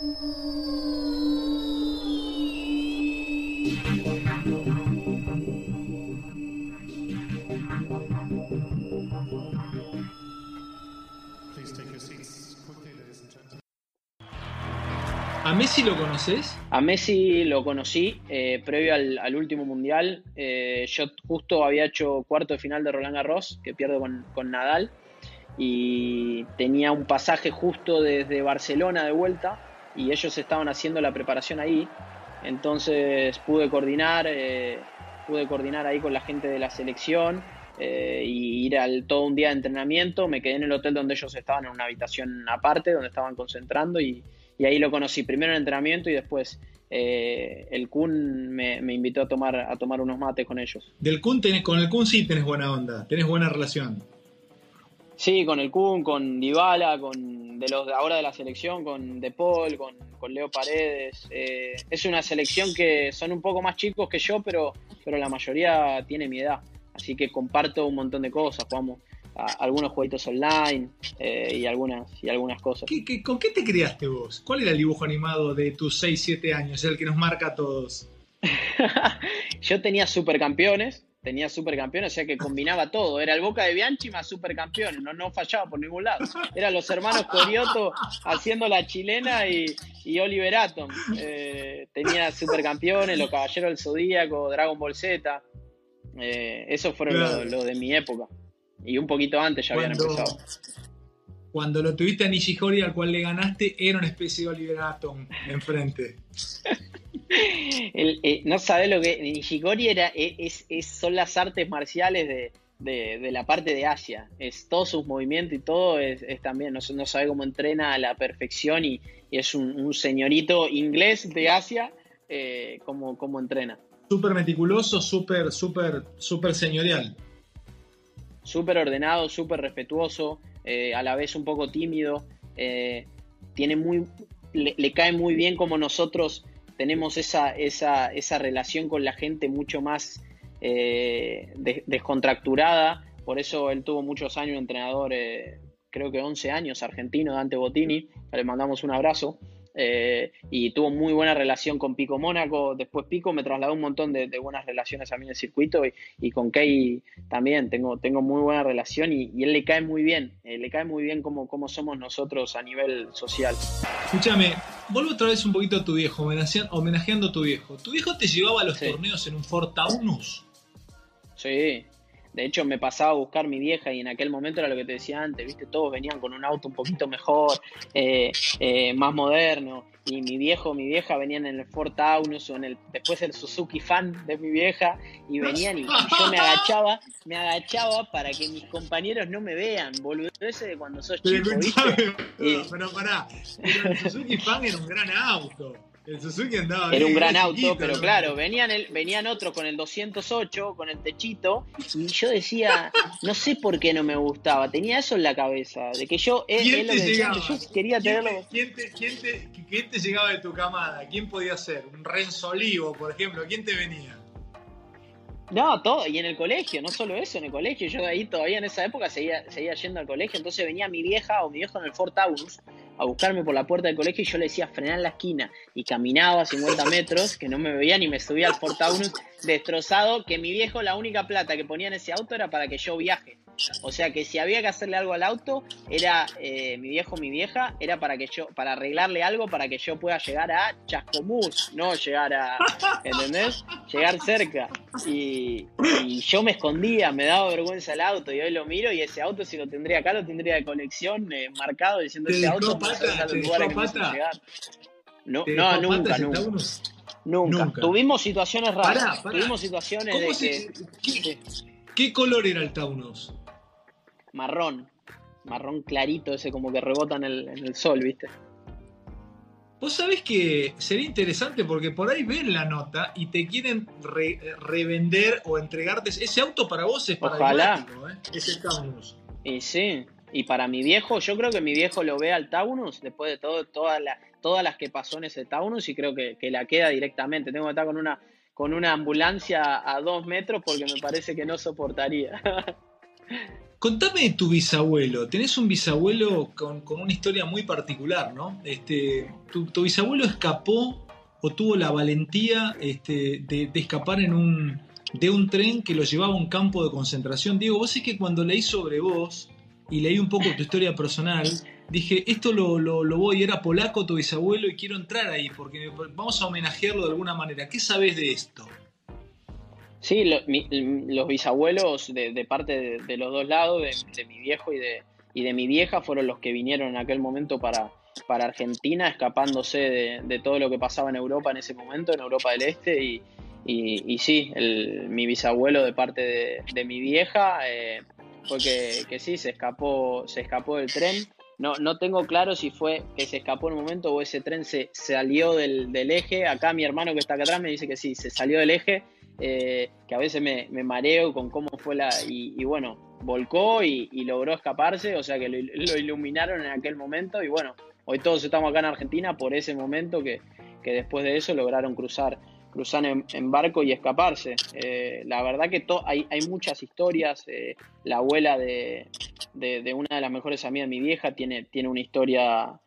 ¿A Messi lo conoces? A Messi lo conocí eh, previo al, último mundial. Eh, yo justo había hecho cuarto de final de Roland Garros, que pierdo con, Nadal, y tenía un pasaje justo desde Barcelona de vuelta, y ellos estaban haciendo la preparación ahí. Entonces pude coordinar, eh, pude coordinar ahí con la gente de la selección y ir al todo un día de entrenamiento. Me quedé en el hotel donde ellos estaban, en una habitación aparte, donde estaban concentrando y y ahí lo conocí, primero en entrenamiento y después eh, el Kun me, invitó a tomar, a tomar unos mates con ellos. Del Kun tenés, con el Kun sí tenés buena onda, tenés buena relación. Sí, con el Kun, con Dybala, con de los de ahora de la selección, con De Paul, con, Leo Paredes. Eh, es una selección que son un poco más chicos que yo, pero, pero la mayoría tiene mi edad. Así que comparto un montón de cosas, jugamos algunos jueguitos online eh, y, algunas, y algunas cosas. con qué te criaste vos? ¿Cuál era el dibujo animado de tus 6, 7 años, el que nos marca a todos? Yo tenía supercampeones, tenía supercampeones, o sea que combinaba todo. Era el Boca de Bianchi más supercampeones, no, no fallaba por ningún lado. Eran los hermanos Corioto haciendo la chilena y, y Oliver Atom. Eh, tenía supercampeones, los Caballeros del Zodíaco, Dragon Ball Z. Eh, esos fueron los de mi época. Y un poquito antes ya habían empezado. Cuando lo tuviste a Nishihori al cual le ganaste, era una especie de Oliver Atom enfrente. Eh, no sabes lo que. Nishikori era, e, es, son las artes marciales de, la parte de Asia. Es todos sus movimientos y todo es, también. No, no, sabe cómo entrena a la perfección y, es un, señorito inglés de Asia eh, como, como entrena. Súper meticuloso, súper, súper, súper señorial súper ordenado, súper respetuoso, eh, a la vez un poco tímido, eh, tiene muy, le, cae muy bien como nosotros tenemos esa, esa, esa relación con la gente mucho más eh, descontracturada, por eso él tuvo muchos años entrenador, creo que 11 años, argentino, Dante Bottini, le mandamos un abrazo. Eh, y tuvo muy buena relación con Pico Mónaco. Después Pico me trasladó un montón de, buenas relaciones a mí en el circuito y, con Key también tengo, tengo muy buena relación y, él le cae muy bien, eh, le cae muy bien como, como somos nosotros a nivel social. Escúchame, vuelvo otra vez un poquito a tu viejo, homenajeando a tu viejo. ¿Tu viejo te llevaba a los torneos en un Ford Taunus? Sí, de hecho, me pasaba a buscar mi vieja y en aquel momento era lo que te decía antes, ¿viste? Todos venían con un auto un poquito mejor, eh, eh, más moderno. Y mi viejo, mi vieja venían en el Ford Taunus o en el, después el Suzuki Fan de mi vieja y venían y, yo me agachaba, me agachaba para que mis compañeros no me vean, boludo. Ese de cuando sos chico, ¿viste? Pero, pará, pero el Suzuki Fan era un gran auto. El Suzuki andaba Era un gran auto, pero claro, venían, el, venían otros con el 208, con el techito, y yo decía, no sé por qué no me gustaba, tenía eso en la cabeza, de que yo, él, lo decía, yo quería tenerlo. ¿quién te, quién, te, ¿Quién te llegaba de tu camada? ¿Quién podía ser? ¿Un Renzo Olivo, por ejemplo? ¿Quién te venía? No, todo, y en el colegio, no solo eso, en el colegio, yo ahí todavía en esa época seguía, seguía yendo al colegio, entonces venía mi vieja o mi viejo en el Fort Taurus a buscarme por la puerta del colegio y yo le decía frenar en la esquina y caminaba 50 metros, que no me veían y me subía al Fort Taurus destrozado, que mi viejo la única plata que ponía en ese auto era para que yo viaje. O sea que si había que hacerle algo al auto, era eh, mi viejo, mi vieja, era para que yo, para arreglarle algo para que yo pueda llegar a Chascomús, no llegar a, ¿entendés? Llegar cerca. Y, yo me escondía, me daba vergüenza el auto y hoy lo miro y ese auto si lo tendría acá lo tendría de colección eh, marcado diciendo ese auto pata, ¿te lugar que llegar. No, no nunca, nunca. Nunca. Tuvimos situaciones raras. Tuvimos situaciones de que. ¿qué, color era el Taunus? Marrón, marrón clarito, ese como que rebota en el, sol, ¿viste? Vos sabés que sería interesante porque por ahí ven la nota y te quieren revender o entregarte. Ese auto para vos es para ¿eh? Es el Taunus. Y sí, y para mi viejo, yo creo que mi viejo lo ve al Taunus después de todo, todas, todas las que pasó en ese Taunus y creo que, que la queda directamente. Tengo que estar con una, con una ambulancia a dos metros porque me parece que no soportaría. Contame de tu bisabuelo. Tenés un bisabuelo con, una historia muy particular, ¿no? Este, tu, bisabuelo escapó o tuvo la valentía este, de, escapar en un, de un tren que lo llevaba a un campo de concentración. Diego, vos es que cuando leí sobre vos y leí un poco tu historia personal, dije, esto lo, lo, voy, era polaco tu bisabuelo y quiero entrar ahí porque vamos a homenajearlo de alguna manera. ¿Qué sabes de esto? Sí, los bisabuelos de, parte de, los dos lados, de, mi viejo y de, y de mi vieja, fueron los que vinieron en aquel momento para, Argentina, escapándose de, todo lo que pasaba en Europa en ese momento, en Europa del Este. Y, sí, mi bisabuelo de parte de, mi vieja eh, fue que, que, sí, se escapó, se escapó del tren. No, no tengo claro si fue que se escapó en un momento o ese tren se, salió del, del eje. Acá mi hermano que está acá atrás me dice que sí, se salió del eje eh, que a veces me, mareo con cómo fue la... Y, bueno, volcó y, logró escaparse, o sea que lo, iluminaron en aquel momento y bueno, hoy todos estamos acá en Argentina por ese momento que, después de eso lograron cruzar cruzar en, barco y escaparse. Eh, la verdad que hay, hay, muchas historias. Eh, la abuela de, de, una de las mejores amigas de mi vieja tiene, tiene una historia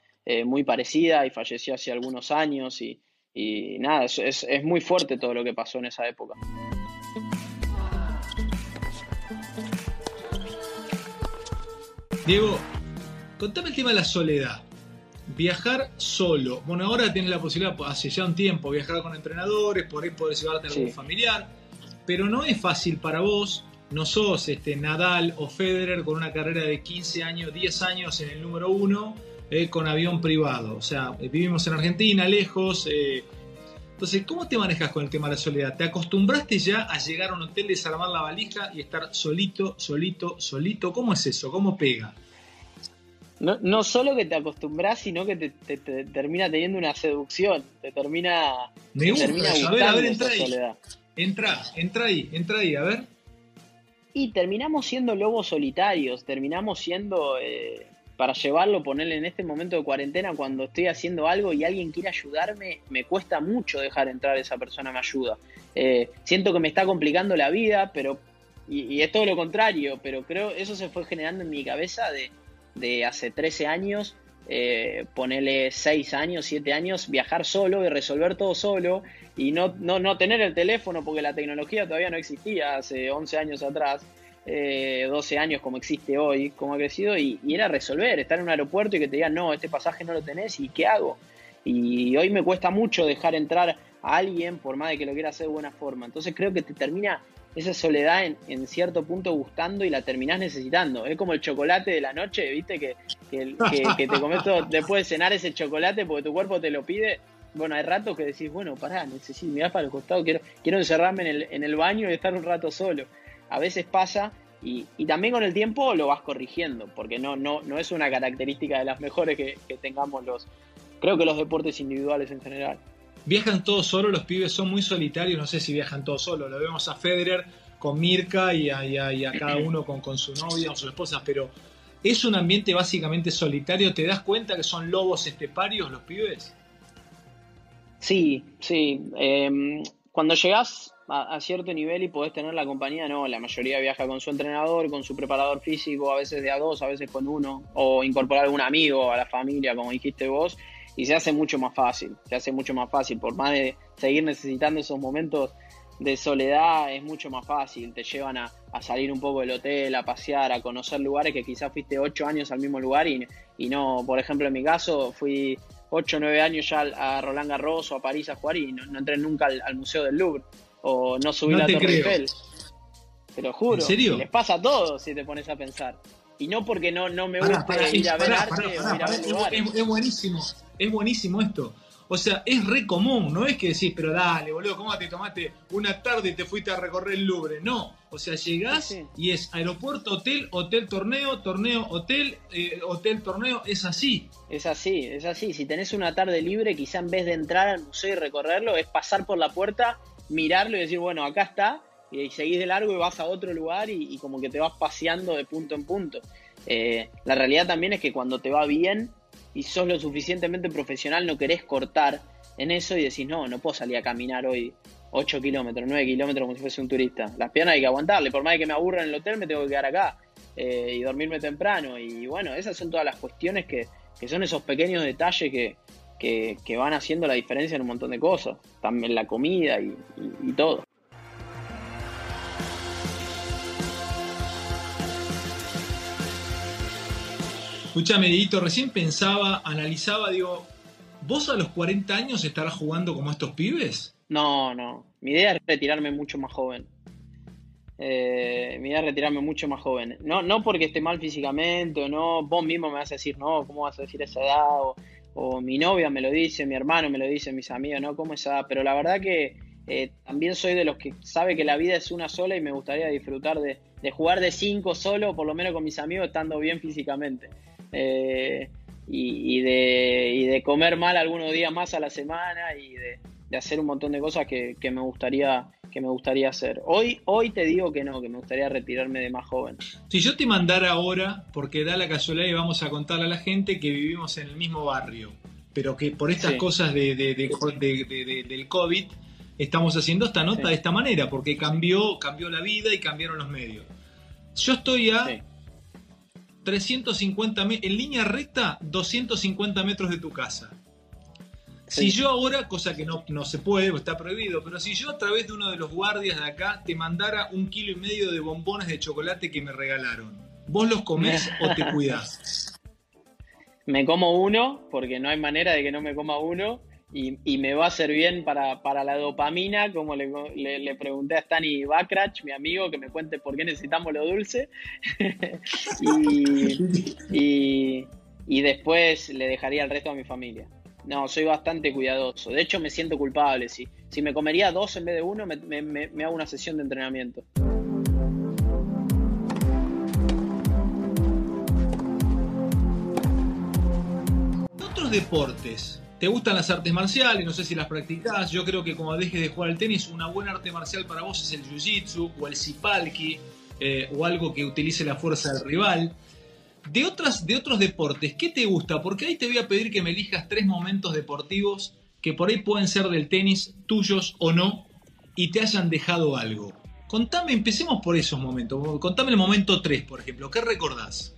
muy parecida y falleció hace algunos años y, y nada, es, es, muy fuerte todo lo que pasó en esa época. Diego, contame el tema de la soledad. Viajar solo. Bueno, ahora tienes la posibilidad, hace ya un tiempo, viajar con entrenadores, por ahí poder llevarte a algún familiar, pero no es fácil para vos. No sos este, Nadal o Federer con una carrera de 15 años, 10 años en el número uno eh, con avión privado. O sea, eh, vivimos en Argentina, lejos. Eh. Entonces, ¿cómo te manejas con el tema de la soledad? ¿Te acostumbraste ya a llegar a un hotel, desarmar la valija y estar solito, solito, solito? ¿Cómo es eso? ¿Cómo pega? No, no solo que te acostumbras, sino que te, termina teniendo una seducción. Te termina. Me gusta, a ver, a ver, entra ahí. Entra, entra ahí, entra ahí, a ver. Y terminamos siendo lobos solitarios, terminamos siendo para llevarlo, ponerle en este momento de cuarentena, cuando estoy haciendo algo y alguien quiere ayudarme, me cuesta mucho dejar entrar esa persona me ayuda. Eh, siento que me está complicando la vida, pero y, es todo lo contrario, pero creo eso se fue generando en mi cabeza de, de hace 13 años, eh, ponerle 6 años, 7 años, viajar solo y resolver todo solo y no, no, no tener el teléfono porque la tecnología todavía no existía hace 11 años atrás eh, 12 años como existe hoy, como ha crecido, y, era resolver, estar en un aeropuerto y que te digan, no, este pasaje no lo tenés, ¿y qué hago? Y hoy me cuesta mucho dejar entrar a alguien, por más de que lo quiera hacer de buena forma. Entonces creo que te termina esa soledad en, cierto punto gustando y la terminás necesitando. Es como el chocolate de la noche, ¿viste? Que, que, te comes todo, después de cenar ese chocolate porque tu cuerpo te lo pide. Bueno, hay ratos que decís, bueno, pará, necesito, mirás para el costado, quiero, quiero encerrarme en el, en el baño y estar un rato solo a veces pasa y, también con el tiempo lo vas corrigiendo, porque no, no, no es una característica de las mejores que, tengamos los, creo que los deportes individuales en general. Viajan todos solos, los pibes son muy solitarios, no sé si viajan todos solos, lo vemos a Federer con Mirka y a, cada uno con, con su novia o su esposa, pero ¿es un ambiente básicamente solitario? ¿Te das cuenta que son lobos esteparios los pibes? Sí, sí. Em, cuando llegas a, cierto nivel y podés tener la compañía, no, la mayoría viaja con su entrenador, con su preparador físico, a veces de a dos, a veces con uno, o incorporar algún amigo a la familia, como dijiste vos, y se hace mucho más fácil, se hace mucho más fácil, por más de seguir necesitando esos momentos de soledad, es mucho más fácil, te llevan a, salir un poco del hotel, a pasear, a conocer lugares que quizás fuiste ocho años al mismo lugar y, y no, por ejemplo, en mi caso fui ocho o años ya a Roland Garros o a París a jugar y no, entré nunca al Museo del Louvre o no subir la Torre Eiffel. Te lo juro. ¿En serio? Les pasa a todos si te pones a pensar. Y no porque no, no me guste ir a ver arte o ir a ver es, es, buenísimo, es buenísimo esto. O sea, es re común, no es que decís, pero dale, boludo, ¿cómo te tomaste una tarde y te fuiste a recorrer el Louvre? No, o sea, llegás y es aeropuerto, hotel, hotel, torneo, torneo, hotel, eh, hotel, torneo, es así. Es así, es así. Si tenés una tarde libre, quizá en vez de entrar al museo y recorrerlo, es pasar por la puerta mirarlo y decir, bueno, acá está, y seguís de largo y vas a otro lugar y, como que te vas paseando de punto en punto. Eh, la realidad también es que cuando te va bien y sos lo suficientemente profesional, no querés cortar en eso y decís, no, no puedo salir a caminar hoy 8 kilómetros, 9 kilómetros como si fuese un turista. Las piernas hay que aguantarle, por más que me aburra en el hotel, me tengo que quedar acá. y dormirme temprano. Y bueno, esas son todas las cuestiones que, son esos pequeños detalles que, que, van haciendo la diferencia en un montón de cosas, también la comida y, y todo. Escúchame, Edito, recién pensaba, analizaba, digo, ¿vos a los 40 años estarás jugando como estos pibes? No, no. Mi idea es retirarme mucho más joven. Eh, mi idea es retirarme mucho más joven. No, no porque esté mal físicamente o no, vos mismo me vas a decir, no, ¿cómo vas a decir esa edad? O, mi novia me lo dice, mi hermano me lo dice, mis amigos, ¿no? ¿Cómo esa edad? Pero la verdad que eh, también soy de los que sabe que la vida es una sola y me gustaría disfrutar de, de jugar de cinco solo, por lo menos con mis amigos, estando bien físicamente. Eh, y, de, de, comer mal algunos días más a la semana y de, hacer un montón de cosas que, me gustaría que me gustaría hacer. Hoy, hoy te digo que no, que me gustaría retirarme de más joven. Si yo te mandara ahora, porque da la casualidad y vamos a contarle a la gente que vivimos en el mismo barrio, pero que por estas cosas de, del COVID estamos haciendo esta nota de esta manera, porque cambió, cambió la vida y cambiaron los medios. Yo estoy a 350 en línea recta, 250 metros de tu casa. Si yo ahora, cosa que no, no se puede, está prohibido, pero si yo a través de uno de los guardias de acá te mandara un kilo y medio de bombones de chocolate que me regalaron, ¿vos los comés o te cuidás? Me como uno, porque no hay manera de que no me coma uno y, me va a ser bien para, la dopamina, como le, pregunté a Stani Bakrach, mi amigo, que me cuente por qué necesitamos lo dulce. y, después le dejaría el resto a mi familia. No, soy bastante cuidadoso. De hecho, me siento culpable. Si, si me comería dos en vez de uno, me, hago una sesión de entrenamiento. Otros deportes te gustan las artes marciales, no sé si las practicás. Yo creo que como dejes de jugar al tenis, una buena arte marcial para vos es el jiu-jitsu o el sipalki eh, o algo que utilice la fuerza del rival. De, otras, de otros deportes, ¿qué te gusta? Porque ahí te voy a pedir que me elijas tres momentos deportivos que por ahí pueden ser del tenis, tuyos o no, y te hayan dejado algo. Contame, empecemos por esos momentos. Contame el momento 3, por ejemplo. ¿Qué recordás?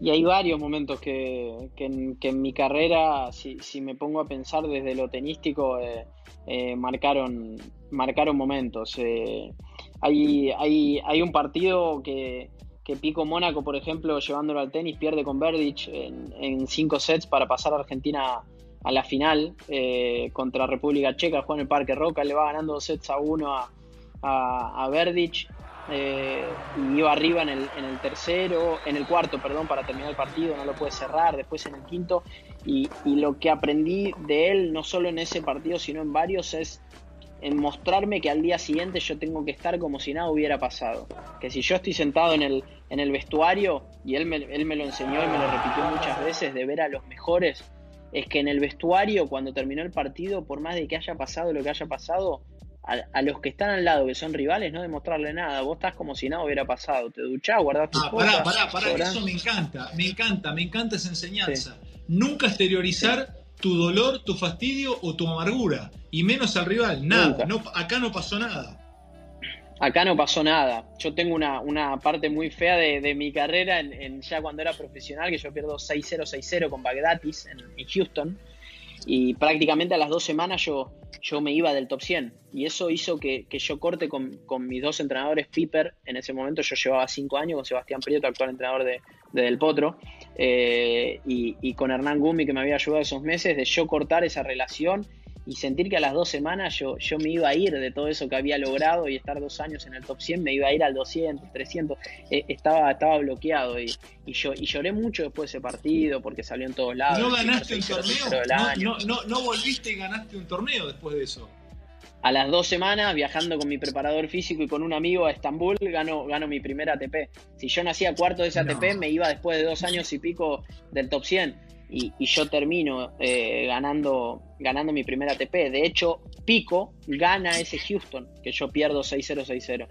Y hay varios momentos que, en, mi carrera, si, me pongo a pensar desde lo tenístico, eh, eh, marcaron, marcaron momentos. Eh, hay, hay, hay, un partido que, Pico Mónaco, por ejemplo, llevándolo al tenis, pierde con Verdich en, cinco sets para pasar a Argentina a la final contra República Checa, juega en el Parque Roca, le va ganando dos sets a uno a, a, Verdich eh, y iba arriba en el, en el, tercero, en el cuarto, perdón, para terminar el partido, no lo puede cerrar, después en el quinto. Y, lo que aprendí de él, no solo en ese partido, sino en varios, es en mostrarme que al día siguiente yo tengo que estar como si nada hubiera pasado. Que si yo estoy sentado en el, en el vestuario, y él me, él me lo enseñó y me lo repitió muchas veces, de ver a los mejores, es que en el vestuario, cuando terminó el partido, por más de que haya pasado lo que haya pasado, a, los que están al lado, que son rivales, no demostrarle nada. Vos estás como si nada hubiera pasado. Te duchás, guardás tus ah, Pará, pará, pará. Eso me encanta, me encanta, me encanta esa enseñanza. Nunca exteriorizar tu dolor, tu fastidio o tu amargura. Y menos al rival. Nada. No, acá no pasó nada. Acá no pasó nada. Yo tengo una, una parte muy fea de, mi carrera en, ya cuando era profesional, que yo pierdo 6-0, 6-0 con Bagdatis en, en Houston y prácticamente a las dos semanas yo, yo me iba del top 100 y eso hizo que, yo corte con, mis dos entrenadores Piper, en ese momento yo llevaba cinco años con Sebastián Prieto, actual entrenador de, Del Potro, eh, y, y, con Hernán Gumi que me había ayudado esos meses, de yo cortar esa relación y sentir que a las dos semanas yo, yo me iba a ir de todo eso que había logrado y estar dos años en el top 100, me iba a ir al 200, 300, eh, estaba, estaba bloqueado y, y, yo, y lloré mucho después de ese partido porque salió en todos lados. ¿No ganaste un torneo? No, no, volviste y ganaste un torneo después de eso? A las dos semanas, viajando con mi preparador físico y con un amigo a Estambul, gano, gano mi primer ATP. Si yo nacía cuarto de ese ATP, me iba después de dos años y pico del top 100 y, yo termino eh, ganando, ganando mi primer ATP. De hecho, Pico gana ese Houston, que yo pierdo 6-0, 6-0.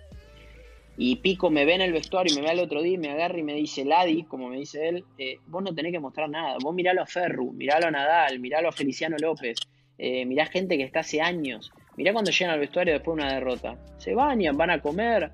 Y Pico me ve en el vestuario y me ve al otro día y me agarra y me dice, Ladi, como me dice él, eh, vos no tenés que mostrar nada. Vos miralo a Ferru, miralo a Nadal, miralo a Feliciano López, eh, mirá gente que está hace años. Mirá cuando llegan al vestuario después de una derrota. Se bañan, van a comer,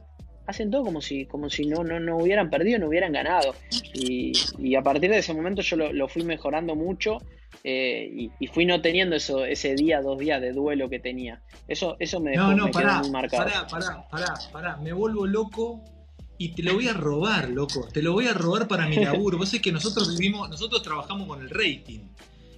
hacen todo como si, como si no, no, no hubieran perdido, no hubieran ganado. Y, y a partir de ese momento yo lo, fui mejorando mucho eh, y, fui no teniendo eso, ese día, dos días de duelo que tenía. Eso, eso me dejó, no, no, pará, muy marcado. Pará, pará, pará, pará, me vuelvo loco y te lo voy a robar, loco. Te lo voy a robar para mi laburo. Vos sabés que nosotros vivimos, nosotros trabajamos con el rating.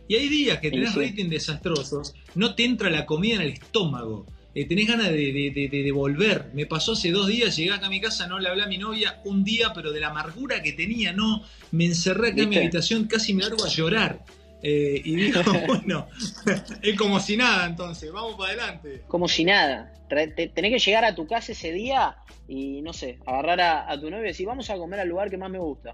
Y hay días que tenés rating desastrosos, no te entra la comida en el estómago. Eh, tenés ganas de, de, volver. Me pasó hace dos días, llegué acá a mi casa, no le hablé a mi novia un día, pero de la amargura que tenía, no. Me encerré acá en mi habitación, casi me largo a llorar. Eh, y digo, bueno, es como si nada entonces, vamos para adelante. Como si nada. Tenés que llegar a tu casa ese día y, no sé, agarrar a, a tu novia y decir, vamos a comer al lugar que más me gusta.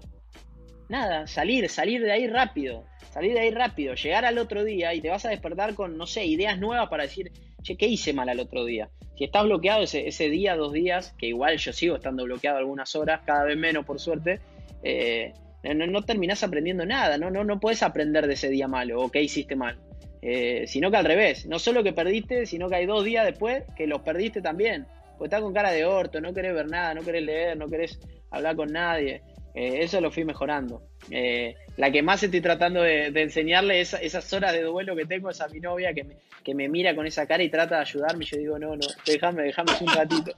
Nada, salir, salir de ahí rápido, salir de ahí rápido, llegar al otro día y te vas a despertar con, no sé, ideas nuevas para decir, che, ¿qué hice mal al otro día? Si estás bloqueado ese, ese día, dos días, que igual yo sigo estando bloqueado algunas horas, cada vez menos por suerte, eh, no, no, terminás aprendiendo nada, no, no, no puedes aprender de ese día malo o qué hiciste mal. Eh, sino que al revés, no solo que perdiste, sino que hay dos días después que los perdiste también. Pues estás con cara de orto, no querés ver nada, no querés leer, no querés hablar con nadie. Eh, eso lo fui mejorando. Eh, la que más estoy tratando de, enseñarle es esas horas de duelo que tengo es a mi novia que me, que me mira con esa cara y trata de ayudarme. Y yo digo, no, no, déjame, déjame un ratito.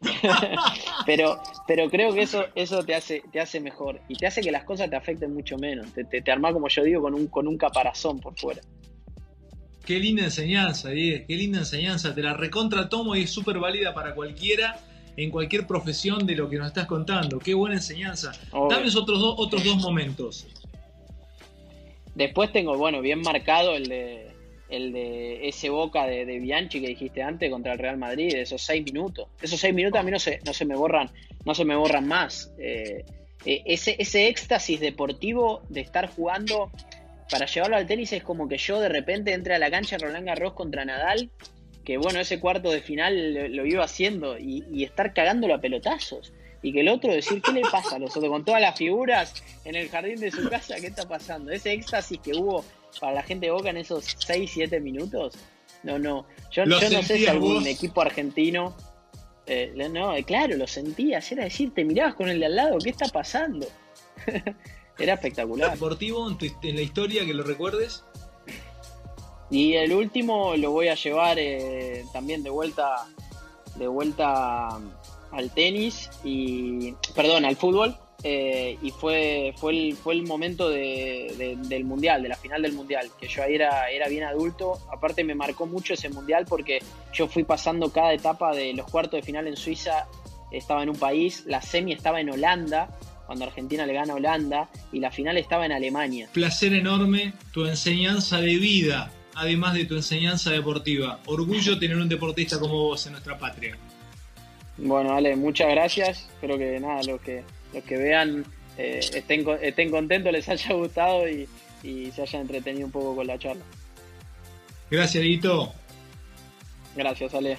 pero, pero creo que eso, eso te hace, te hace mejor y te hace que las cosas te afecten mucho menos. Te, te, arma, como yo digo, con un, con un caparazón por fuera. Qué linda enseñanza, Diego, qué linda enseñanza. Te la recontra tomo y es súper válida para cualquiera en cualquier profesión de lo que nos estás contando. Qué buena enseñanza. Dame otros, dos, otros dos momentos. Después tengo, bueno, bien marcado el de, el de ese Boca de, Bianchi que dijiste antes contra el Real Madrid, esos seis minutos. Esos seis minutos a mí no se, no se me borran, no se me borran más. Eh, eh, ese, ese éxtasis deportivo de estar jugando para llevarlo al tenis es como que yo de repente entre a la cancha Roland Garros contra Nadal que bueno, ese cuarto de final lo, iba haciendo y, estar cagándolo a pelotazos. Y que el otro decir, ¿qué le pasa a los otros? Con todas las figuras en el jardín de su casa, ¿qué está pasando? Ese éxtasis que hubo para la gente de Boca en esos 6, 7 minutos. No, no. Yo, no sé si algún equipo argentino. Eh, no, claro, lo sentías. Era decir, te mirabas con el de al lado, ¿qué está pasando? Era espectacular. ¿Deportivo en, en la historia que lo recuerdes? Y el último lo voy a llevar eh, también de vuelta, de vuelta al tenis y, perdón, al fútbol. Eh, y fue, fue, el, fue el momento del mundial, de la final del mundial, que yo ahí era, era bien adulto. Aparte me marcó mucho ese mundial porque yo fui pasando cada etapa de los cuartos de final en Suiza, estaba en un país, la semi estaba en Holanda, cuando Argentina le gana a Holanda, y la final estaba en Alemania. Placer enorme, tu enseñanza de vida además de tu enseñanza deportiva. Orgullo tener un deportista como vos en nuestra patria. Bueno, Ale, muchas gracias. Espero que nada, los que, los que vean eh, estén, estén contentos, les haya gustado y, y se hayan entretenido un poco con la charla. Gracias, Dito. Gracias, Ale.